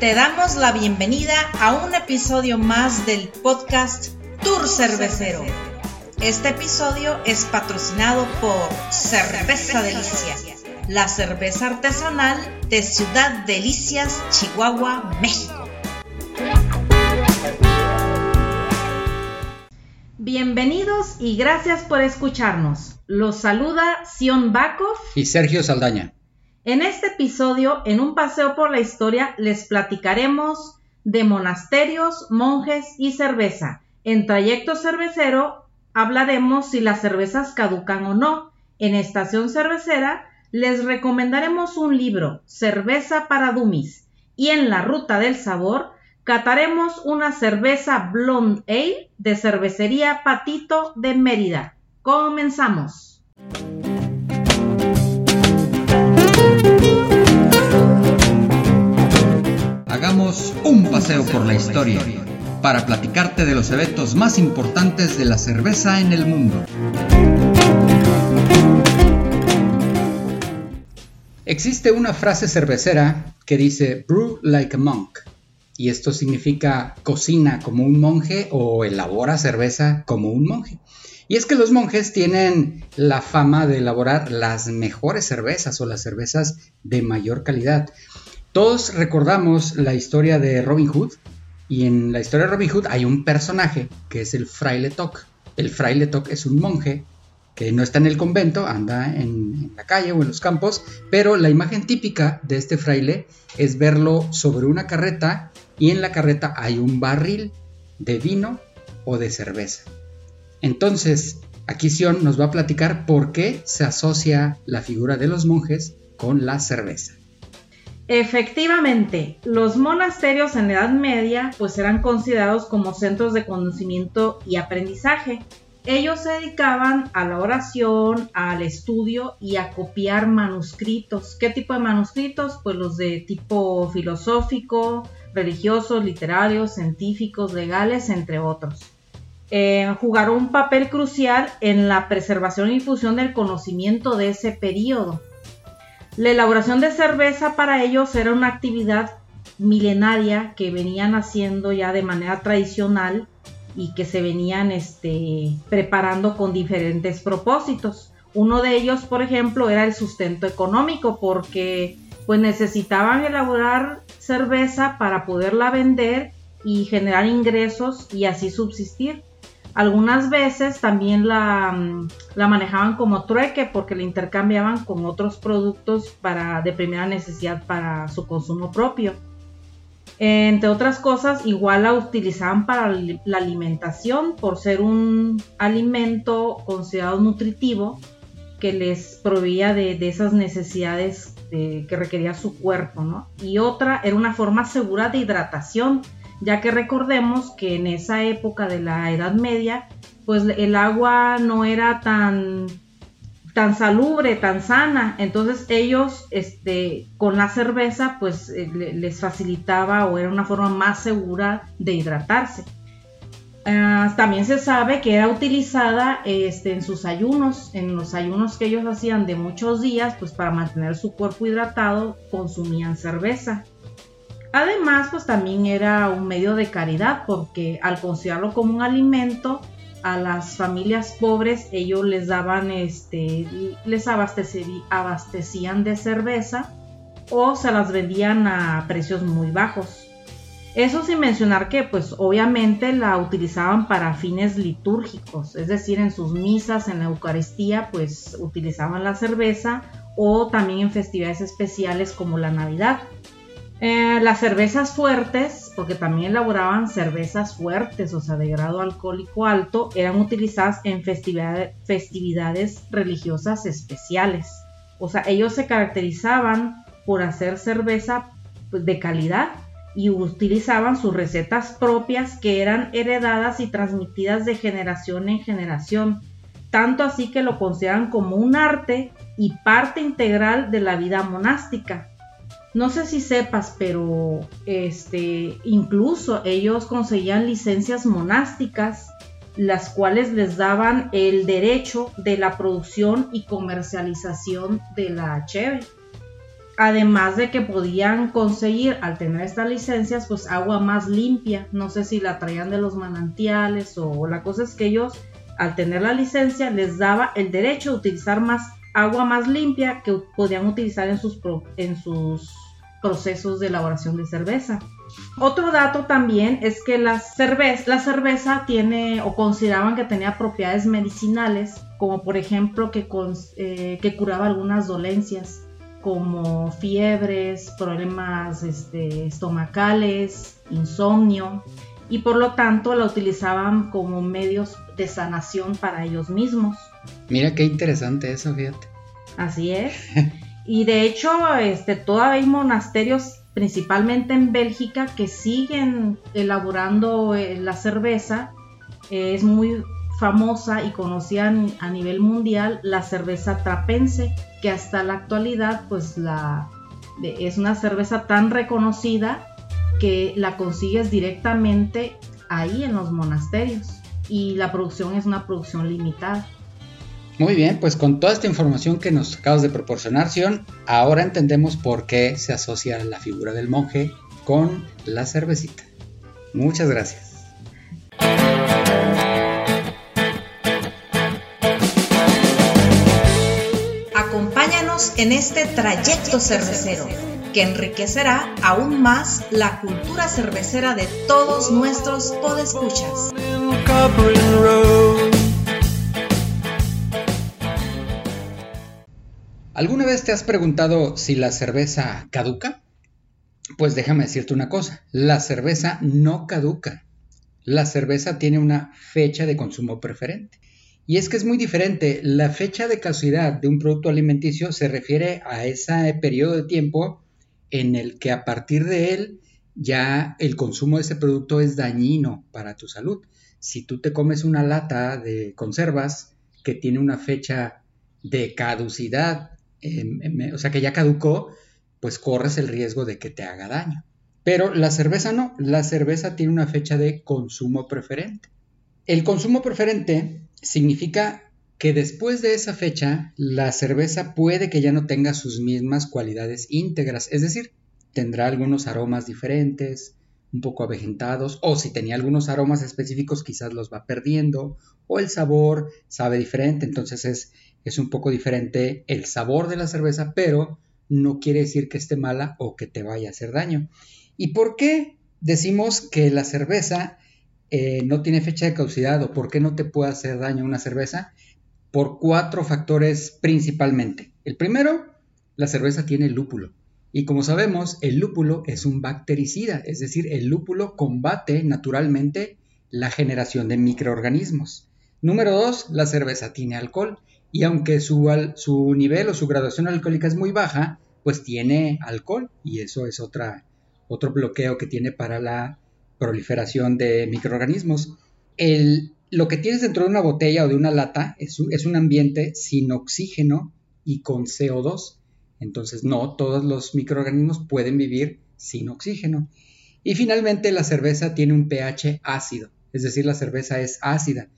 Te damos la bienvenida a un episodio más del podcast Tour Cervecero. Este episodio es patrocinado por Cerveza Delicia, la cerveza artesanal de Ciudad Delicias, Chihuahua, México. Bienvenidos y gracias por escucharnos. Los saluda Sion Bakov y Sergio Saldaña. En este episodio, en un paseo por la historia, les platicaremos de monasterios, monjes y cerveza. En trayecto cervecero hablaremos si las cervezas caducan o no. En estación cervecera les recomendaremos un libro, Cerveza para Dummies. Y en la ruta del sabor cataremos una cerveza Blonde Ale de cervecería Patito de Mérida. Comenzamos. Un paseo por la historia para platicarte de los eventos más importantes de la cerveza en el mundo. Existe una frase cervecera que dice brew like a monk, y esto significa cocina como un monje o elabora cerveza como un monje. Y es que los monjes tienen la fama de elaborar las mejores cervezas o las cervezas de mayor calidad. Todos recordamos la historia de Robin Hood y en la historia de Robin Hood hay un personaje que es el fraile Toc. El fraile Toc es un monje que no está en el convento, anda en, la calle o en los campos, pero la imagen típica de este fraile es verlo sobre una carreta y en la carreta hay un barril de vino o de cerveza. Entonces, aquí Sion nos va a platicar por qué se asocia la figura de los monjes con la cerveza. Efectivamente, los monasterios en la Edad Media pues eran considerados como centros de conocimiento y aprendizaje. Ellos se dedicaban a la oración, al estudio y a copiar manuscritos. ¿Qué tipo de manuscritos? Pues los de tipo filosófico, religiosos, literarios, científicos, legales, entre otros. Eh, jugaron un papel crucial en la preservación y difusión del conocimiento de ese periodo. La elaboración de cerveza para ellos era una actividad milenaria que venían haciendo ya de manera tradicional y que se venían este, preparando con diferentes propósitos. Uno de ellos, por ejemplo, era el sustento económico, porque pues necesitaban elaborar cerveza para poderla vender y generar ingresos y así subsistir. Algunas veces también la, mm, la, manejaban como trueque porque la intercambiaban con otros productos para, de primera necesidad para su consumo propio. Entre otras cosas, igual la utilizaban para la alimentación por ser un alimento considerado nutritivo que les proveía de, esas necesidades que requería su cuerpo, ¿no? Y otra era una forma segura de hidratación ya que recordemos que en esa época de la Edad Media, pues el agua no era tan tan salubre, tan sana, entonces ellos este, con la cerveza pues eh, les facilitaba o era una forma más segura de hidratarse. Ah, también se sabe que era utilizada este, en sus ayunos, en los ayunos que ellos hacían de muchos días, pues para mantener su cuerpo hidratado consumían cerveza. Además, pues también era un medio de caridad porque al considerarlo como un alimento, a las familias pobres ellos les daban, este, les abastecían de cerveza o se las vendían a precios muy bajos. Eso sin mencionar que pues obviamente la utilizaban para fines litúrgicos, es decir, en sus misas, en la Eucaristía, pues utilizaban la cerveza o también en festividades especiales como la Navidad. Eh, las cervezas fuertes, porque también elaboraban cervezas fuertes, o sea, de grado alcohólico alto, eran utilizadas en festividades religiosas especiales. O sea, ellos se caracterizaban por hacer cerveza pues, de calidad y utilizaban sus recetas propias que eran heredadas y transmitidas de generación en generación, tanto así que lo consideran como un arte y parte integral de la vida monástica. No sé si sepas, pero este, incluso ellos conseguían licencias monásticas, las cuales les daban el derecho de la producción y comercialización de la cheve. Además de que podían conseguir al tener estas licencias pues agua más limpia. No sé si la traían de los manantiales o la cosa es que ellos al tener la licencia les daba el derecho de utilizar más agua más limpia que podían utilizar en sus, en sus procesos de elaboración de cerveza. Otro dato también es que la cerveza, la cerveza tiene o consideraban que tenía propiedades medicinales, como por ejemplo que, eh, que curaba algunas dolencias como fiebres, problemas este, estomacales, insomnio, y por lo tanto la utilizaban como medios de sanación para ellos mismos. Mira qué interesante eso, fíjate. Así es. Y de hecho, este, todavía hay monasterios, principalmente en Bélgica, que siguen elaborando eh, la cerveza. es muy famosa y conocida a nivel mundial la cerveza trapense, que hasta la actualidad pues la, es una cerveza tan reconocida que la consigues directamente ahí en los monasterios y la producción es una producción limitada. Muy bien, pues con toda esta información que nos acabas de proporcionar, Sion, ahora entendemos por qué se asocia la figura del monje con la cervecita. Muchas gracias. en este trayecto cervecero que enriquecerá aún más la cultura cervecera de todos nuestros podescuchas. ¿Alguna vez te has preguntado si la cerveza caduca? Pues déjame decirte una cosa, la cerveza no caduca. La cerveza tiene una fecha de consumo preferente. Y es que es muy diferente. La fecha de caducidad de un producto alimenticio se refiere a ese periodo de tiempo en el que a partir de él ya el consumo de ese producto es dañino para tu salud. Si tú te comes una lata de conservas que tiene una fecha de caducidad, o sea que ya caducó, pues corres el riesgo de que te haga daño. Pero la cerveza no, la cerveza tiene una fecha de consumo preferente. El consumo preferente significa que después de esa fecha la cerveza puede que ya no tenga sus mismas cualidades íntegras, es decir, tendrá algunos aromas diferentes, un poco avejentados, o si tenía algunos aromas específicos quizás los va perdiendo, o el sabor sabe diferente, entonces es, es un poco diferente el sabor de la cerveza, pero no quiere decir que esté mala o que te vaya a hacer daño. ¿Y por qué decimos que la cerveza eh, no tiene fecha de caducidad o por qué no te puede hacer daño una cerveza? Por cuatro factores principalmente. El primero, la cerveza tiene lúpulo. Y como sabemos, el lúpulo es un bactericida, es decir, el lúpulo combate naturalmente la generación de microorganismos. Número dos, la cerveza tiene alcohol. Y aunque su, nivel o su graduación alcohólica es muy baja, pues tiene alcohol. Y eso es otro bloqueo que tiene para la proliferación de microorganismos. Lo que tienes dentro de una botella o de una lata es, es un ambiente sin oxígeno y con CO2. Entonces, no todos los microorganismos pueden vivir sin oxígeno. Y finalmente, la cerveza tiene un pH ácido, es decir, la cerveza es ácida.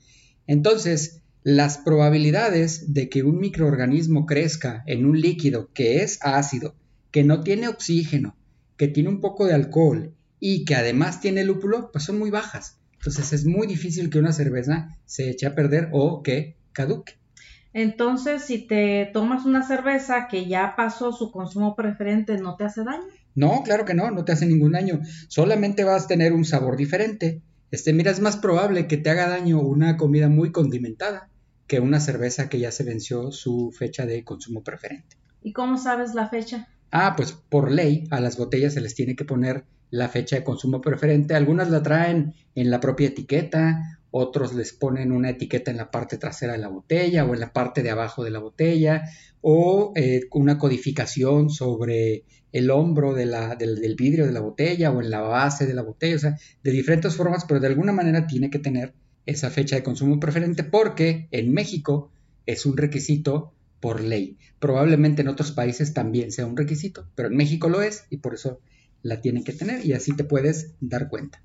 Entonces, las probabilidades de que un microorganismo crezca en un líquido que es ácido, que no tiene oxígeno, que tiene un poco de alcohol y que además tiene lúpulo, pues son muy bajas. Entonces es muy difícil que una cerveza se eche a perder o que caduque. Entonces, si te tomas una cerveza que ya pasó su consumo preferente, ¿no te hace daño? No, claro que no, no te hace ningún daño. Solamente vas a tener un sabor diferente. Este, mira, es más probable que te haga daño una comida muy condimentada que una cerveza que ya se venció su fecha de consumo preferente. ¿Y cómo sabes la fecha? Ah, pues por ley a las botellas se les tiene que poner la fecha de consumo preferente. Algunas la traen en la propia etiqueta, otros les ponen una etiqueta en la parte trasera de la botella o en la parte de abajo de la botella o eh, una codificación sobre el hombro del, del, vidrio de la botella o en la base de la botella, o sea, de diferentes formas, pero de alguna manera tiene que tener esa fecha de consumo preferente porque en México es un requisito por ley. Probablemente en otros países también sea un requisito, pero en México lo es y por eso la tienen que tener y así te puedes dar cuenta.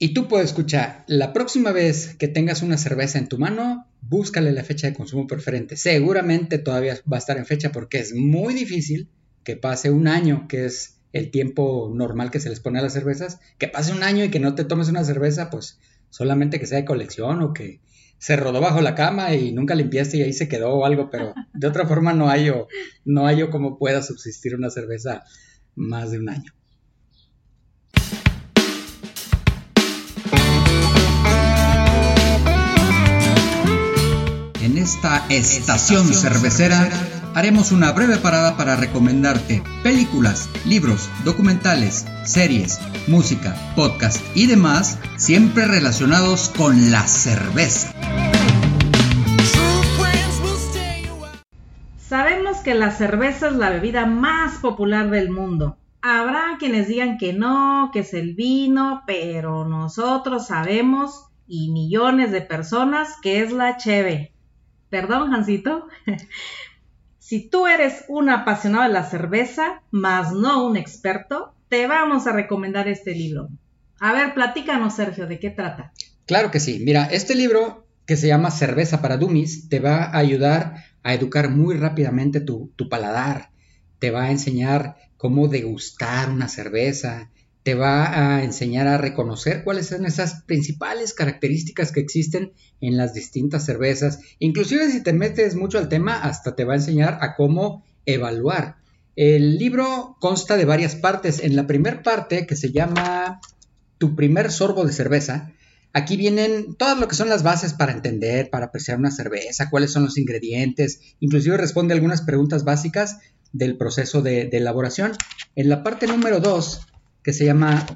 Y tú puedes escuchar, la próxima vez que tengas una cerveza en tu mano, búscale la fecha de consumo preferente. Seguramente todavía va a estar en fecha porque es muy difícil que pase un año, que es el tiempo normal que se les pone a las cervezas, que pase un año y que no te tomes una cerveza, pues solamente que sea de colección o que se rodó bajo la cama y nunca limpiaste y ahí se quedó o algo, pero de otra forma no hay no hay cómo pueda subsistir una cerveza más de un año. En esta estación cervecera haremos una breve parada para recomendarte películas, libros, documentales, series, música, podcast y demás, siempre relacionados con la cerveza. Sabemos que la cerveza es la bebida más popular del mundo. Habrá quienes digan que no, que es el vino, pero nosotros sabemos y millones de personas que es la cheve. Perdón, Jancito. Si tú eres un apasionado de la cerveza, más no un experto, te vamos a recomendar este libro. A ver, platícanos, Sergio, ¿de qué trata? Claro que sí. Mira, este libro que se llama Cerveza para Dummies te va a ayudar a educar muy rápidamente tu, tu paladar. Te va a enseñar cómo degustar una cerveza, te va a enseñar a reconocer cuáles son esas principales características que existen en las distintas cervezas. Inclusive si te metes mucho al tema, hasta te va a enseñar a cómo evaluar. El libro consta de varias partes. En la primera parte, que se llama Tu primer sorbo de cerveza, aquí vienen todas lo que son las bases para entender, para apreciar una cerveza, cuáles son los ingredientes, inclusive responde algunas preguntas básicas del proceso de, elaboración. En la parte número 2 que se llama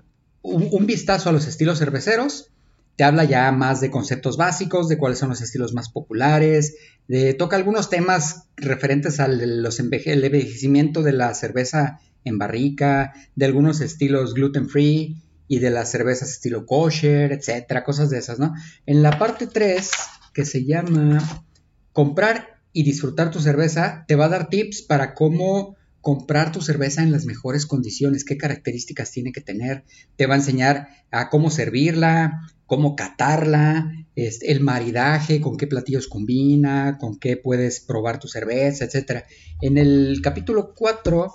un, vistazo a los estilos cerveceros. Te habla ya más de conceptos básicos, de cuáles son los estilos más populares, de, toca algunos temas referentes al los envejecimiento de la cerveza en barrica, de algunos estilos gluten free y de las cervezas estilo kosher, etcétera, cosas de esas, ¿no? En la parte 3, que se llama comprar y disfrutar tu cerveza, te va a dar tips para cómo comprar tu cerveza en las mejores condiciones, qué características tiene que tener, te va a enseñar a cómo servirla, cómo catarla, el maridaje, con qué platillos combina, con qué puedes probar tu cerveza, etc. En el capítulo 4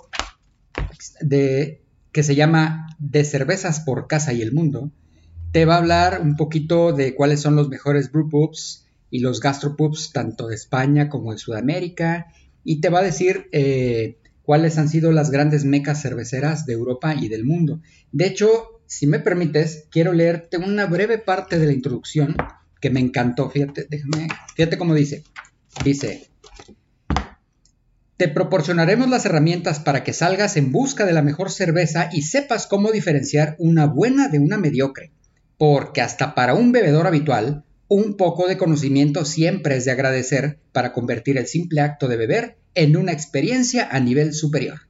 de que se llama De cervezas por casa y el mundo, te va a hablar un poquito de cuáles son los mejores brewpubs y los gastropubs tanto de España como de Sudamérica y te va a decir eh, cuáles han sido las grandes mecas cerveceras de Europa y del mundo. De hecho, si me permites, quiero leerte una breve parte de la introducción que me encantó. Fíjate, déjame, fíjate cómo dice. Dice, te proporcionaremos las herramientas para que salgas en busca de la mejor cerveza y sepas cómo diferenciar una buena de una mediocre. Porque hasta para un bebedor habitual, un poco de conocimiento siempre es de agradecer para convertir el simple acto de beber en una experiencia a nivel superior.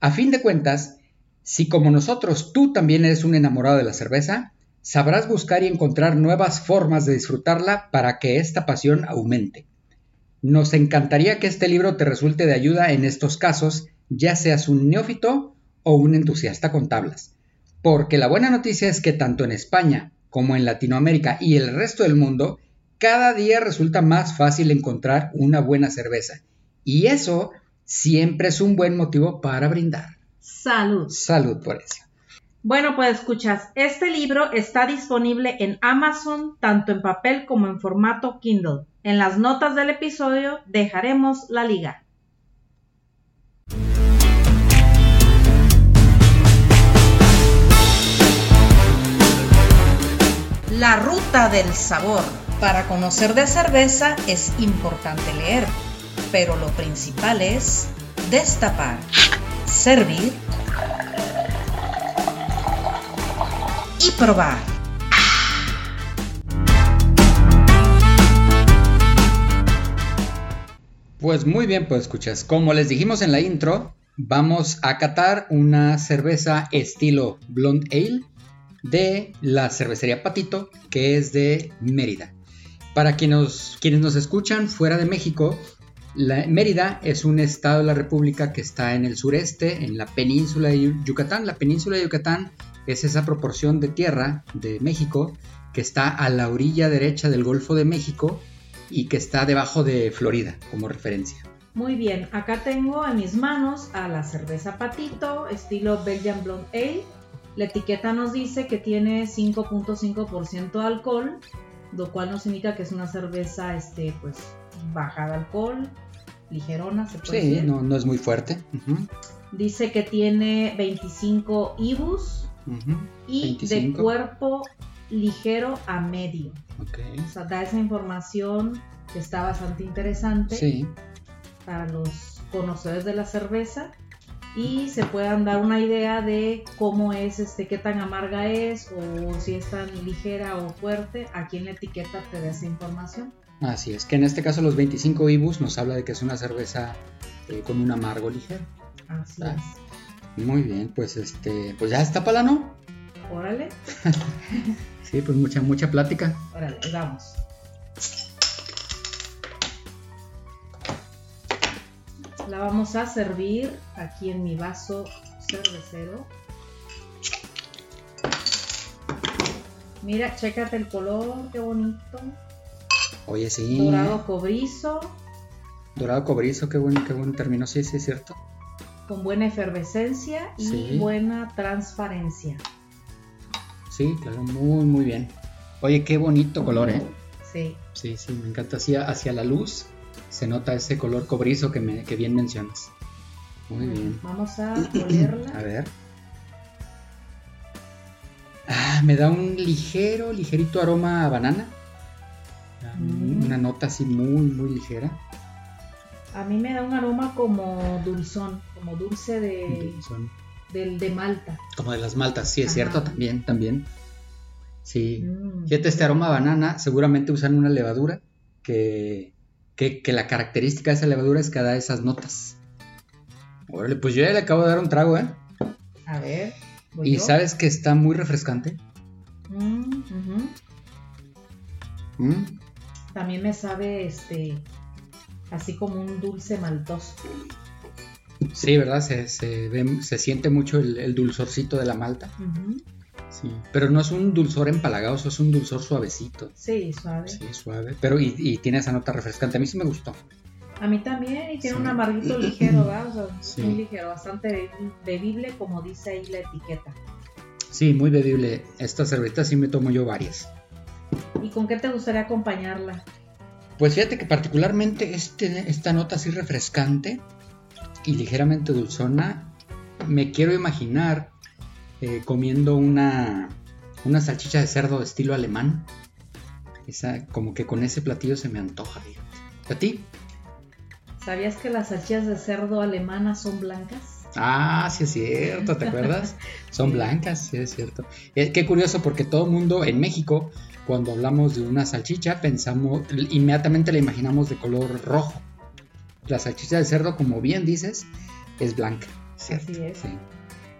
A fin de cuentas, si como nosotros tú también eres un enamorado de la cerveza, sabrás buscar y encontrar nuevas formas de disfrutarla para que esta pasión aumente. Nos encantaría que este libro te resulte de ayuda en estos casos, ya seas un neófito o un entusiasta con tablas. Porque la buena noticia es que tanto en España como en Latinoamérica y el resto del mundo, cada día resulta más fácil encontrar una buena cerveza y eso siempre es un buen motivo para brindar. Salud. Salud por eso. Bueno, pues escuchas, este libro está disponible en Amazon tanto en papel como en formato Kindle. En las notas del episodio dejaremos la liga. La ruta del sabor. Para conocer de cerveza es importante leer pero lo principal es destapar, servir y probar. Pues muy bien, pues escuchas. Como les dijimos en la intro, vamos a catar una cerveza estilo Blonde Ale de la cervecería Patito, que es de Mérida. Para quienes nos escuchan fuera de México, Mérida es un estado de la República que está en el sureste, en la península de Yucatán. La península de Yucatán es esa proporción de tierra de México que está a la orilla derecha del Golfo de México y que está debajo de Florida como referencia. Muy bien, acá tengo en mis manos a la cerveza Patito, estilo Belgian Blonde Ale. La etiqueta nos dice que tiene 5.5% de alcohol, lo cual nos indica que es una cerveza este, pues, baja de alcohol, ligerona, se puede Sí, decir. no, no es muy fuerte. Dice que tiene 25 IBUs y 25. de cuerpo ligero a medio. Ok. O sea, da esa información que está bastante interesante Sí, para los conocedores de la cerveza y se puedan dar una idea de cómo es, este, qué tan amarga es o si es tan ligera o fuerte. Aquí en la etiqueta te da esa información. así es. Que en este caso los 25 IBUs nos habla de que es una cerveza eh, con un amargo ligero. Así Ah. es. Muy bien, pues este, pues ya está para ¿no? Órale, Sí, pues mucha, mucha plática. órale, vamos. La vamos a servir aquí en mi vaso cervecero. Mira, chécate el color, qué bonito. Oye, sí. Dorado cobrizo, Dorado cobrizo, qué bueno, qué buen término. Sí, sí, es cierto. con buena efervescencia y Sí. buena transparencia. Sí, claro, muy, muy bien. Oye, qué bonito color, ¿eh? Sí, Sí, sí, me encanta. Hacia, hacia la luz se nota ese color cobrizo que, me, que bien mencionas. Muy bien. Vamos a A olerla. ver. Ah, me da un ligero, ligerito aroma a banana. Ah, Mm. Una nota así muy, muy ligera. A mí me da un aroma como dulzón, como dulce de, del de Malta. como de las maltas, sí, es Ajá. cierto, también, también. Sí. Mm. Fíjate, este aroma a banana, seguramente usan una levadura que, que, que la característica de esa levadura es que da esas notas. Órale, pues yo ya le acabo de dar un trago, ¿eh? A ver. voy Y yo. sabes que está muy refrescante. Mm. Mm, También me sabe este así como un dulce maltoso. Sí, ¿verdad? Se, se, ve- se siente mucho el, el dulzorcito de la malta. Sí. Pero no es un dulzor empalagoso, es un dulzor suavecito. Sí, suave. Sí, suave. Pero y, y tiene esa nota refrescante. A mí sí me gustó. A mí también, y tiene Sí. un amarguito ligero, ¿verdad? O sea, Sí. muy ligero, bastante bebible, como dice ahí la etiqueta. Sí, muy bebible. Esta cerveza sí me tomo yo varias. ¿Y con qué te gustaría acompañarla? Pues fíjate que particularmente este, esta nota así refrescante y ligeramente dulzona, me quiero imaginar eh, comiendo una, una salchicha de cerdo de estilo alemán. Esa, como que con ese platillo se me antoja. ¿A ti? ¿Sabías que las salchichas de cerdo alemanas son blancas? Ah, sí es cierto, ¿te acuerdas? Son blancas, sí es cierto. Eh, qué curioso porque todo el mundo en México, cuando hablamos de una salchicha, pensamos, inmediatamente la imaginamos de color rojo. La salchicha de cerdo, como bien dices, es blanca. ¿cierto? Así es. Sí.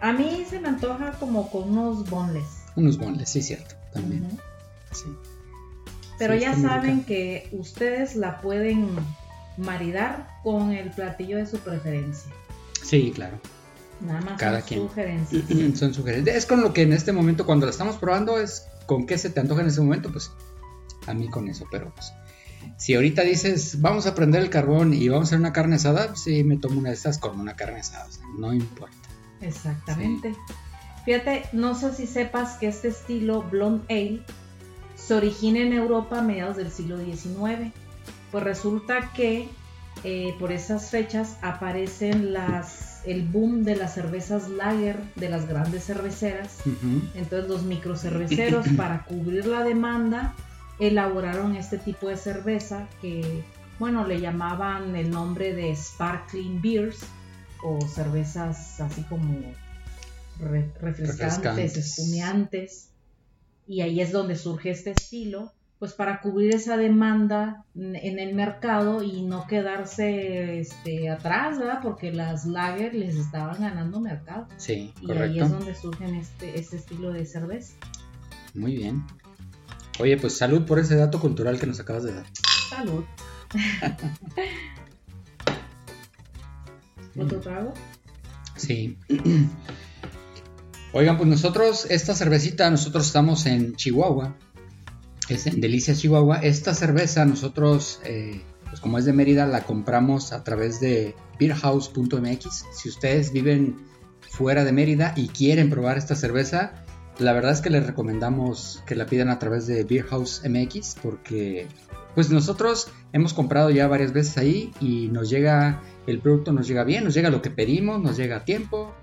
A mí se me antoja como con unos bonles. Unos bonles, sí, cierto, también. Sí. Pero Sí, ya saben que ustedes la pueden maridar con el platillo de su preferencia. Sí, claro. Nada más Cada son quien. sugerencias. Son sugerencias. Es con lo que en este momento, cuando la estamos probando, es con qué se te antoja en ese momento, pues a mí con eso, pero pues. Si ahorita dices, vamos a prender el carbón y vamos a hacer una carne asada, pues, sí, me tomo una de estas con una carne asada, o sea, no importa. Exactamente. Fíjate, no sé si sepas que este estilo Blonde Ale se origina en Europa a mediados del siglo XIX. Pues resulta que eh, por esas fechas aparecen las, el boom de las cervezas lager de las grandes cerveceras. Entonces los microcerveceros para cubrir la demanda elaboraron este tipo de cerveza que, bueno, le llamaban el nombre de sparkling beers o cervezas así como re- refrescantes, Refrescantes. espumeantes. Y ahí es donde surge este estilo, pues para cubrir esa demanda en el mercado y no quedarse este, atrás, ¿verdad? Porque las lager les estaban ganando mercado. Sí, Y ahí es donde surgen este, este estilo de cerveza. Muy bien. Oye, pues salud por ese dato cultural que nos acabas de dar. Salud. ¿Otro trago? Sí. Oigan, pues nosotros, esta cervecita, nosotros estamos en Chihuahua, es en Delicias, Chihuahua. Esta cerveza nosotros eh, pues como es de Mérida, la compramos a través de beerhouse.mx. Si ustedes viven fuera de Mérida y quieren probar esta cerveza, la verdad es que les recomendamos que la pidan a través de Beerhouse MX porque pues nosotros hemos comprado ya varias veces ahí y nos llega el producto nos llega bien, nos llega lo que pedimos, nos llega a tiempo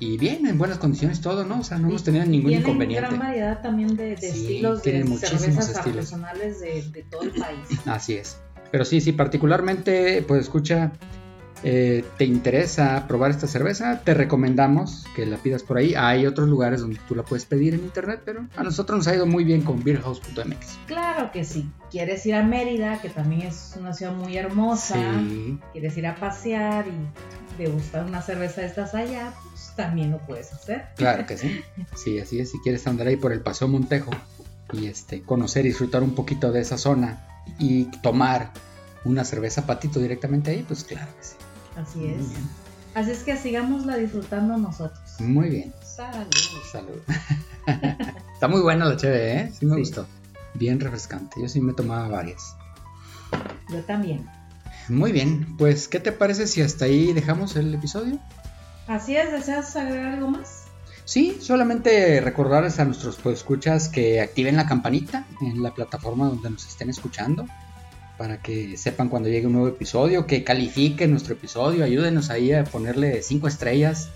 y bien, en buenas condiciones todo, ¿no? O sea, no hemos tenido ningún Tienen inconveniente. gran variedad también de, de Sí, estilos de cervezas estilos. artesanales de, de todo el país. Así es. Pero sí, sí, particularmente, pues escucha, eh, te interesa probar esta cerveza, te recomendamos que la pidas por ahí. Hay otros lugares donde tú la puedes pedir en internet, pero a nosotros nos ha ido muy bien con beerhouse.mx. Claro que si quieres ir a Mérida, que también es una ciudad muy hermosa, Sí, quieres ir a pasear y degustar una cerveza de estas allá, pues también lo puedes hacer. claro que sí. Sí, así es. Si quieres andar ahí por el Paseo Montejo y este, conocer y disfrutar un poquito de esa zona y tomar una cerveza patito directamente ahí, pues claro que sí. Así Muy es. bien. Así es que sigámosla disfrutando nosotros. Muy bien. Salud. Salud. Está muy buena la cheve, ¿eh? Sí me Sí. gustó. Bien refrescante. Yo sí me tomaba varias. Yo también. Muy bien, pues ¿qué te parece si hasta ahí dejamos el episodio? Así es, ¿deseas agregar algo más? Sí, solamente recordarles a nuestros escuchas que activen la campanita en la plataforma donde nos estén escuchando para que sepan cuando llegue un nuevo episodio, que califiquen nuestro episodio, ayúdenos ahí a ponerle cinco estrellas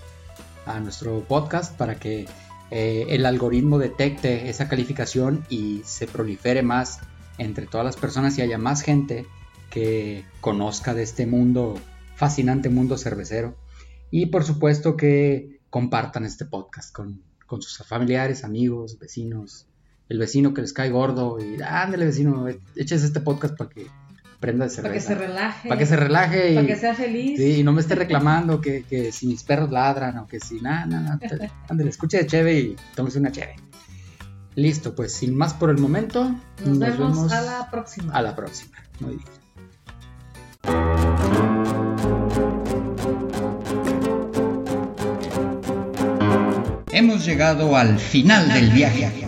a nuestro podcast para que eh, el algoritmo detecte esa calificación y se prolifere más entre todas las personas y haya más gente que conozca de este mundo, fascinante mundo cervecero. Y por supuesto que compartan este podcast con, con sus familiares, amigos, vecinos, el vecino que les cae gordo y ándale vecino, eches este podcast para que prenda de Para que cerveza. se relaje. Para que se relaje y, Para que sea feliz. sí, y no me esté reclamando que, que si mis perros ladran o que si nada, nada, nada. Ándale, escuche de cheve y tómese una cheve. Listo, pues sin más por el momento, Nos, vemos, a la próxima. a la próxima. Muy bien. Hemos llegado al final del viaje.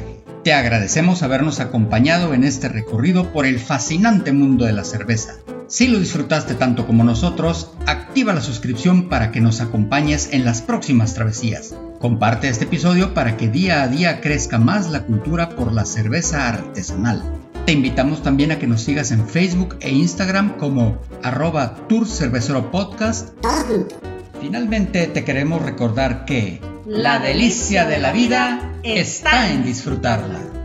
Te agradecemos habernos acompañado en este recorrido por el fascinante mundo de la cerveza. Si lo disfrutaste tanto como nosotros, activa la suscripción para que nos acompañes en las próximas travesías. Comparte este episodio para que día a día crezca más la cultura por la cerveza artesanal. Te invitamos también a que nos sigas en Facebook e Instagram como arroba Tour Cervecero Podcast. Finalmente te queremos recordar que la delicia de la vida está en disfrutarla.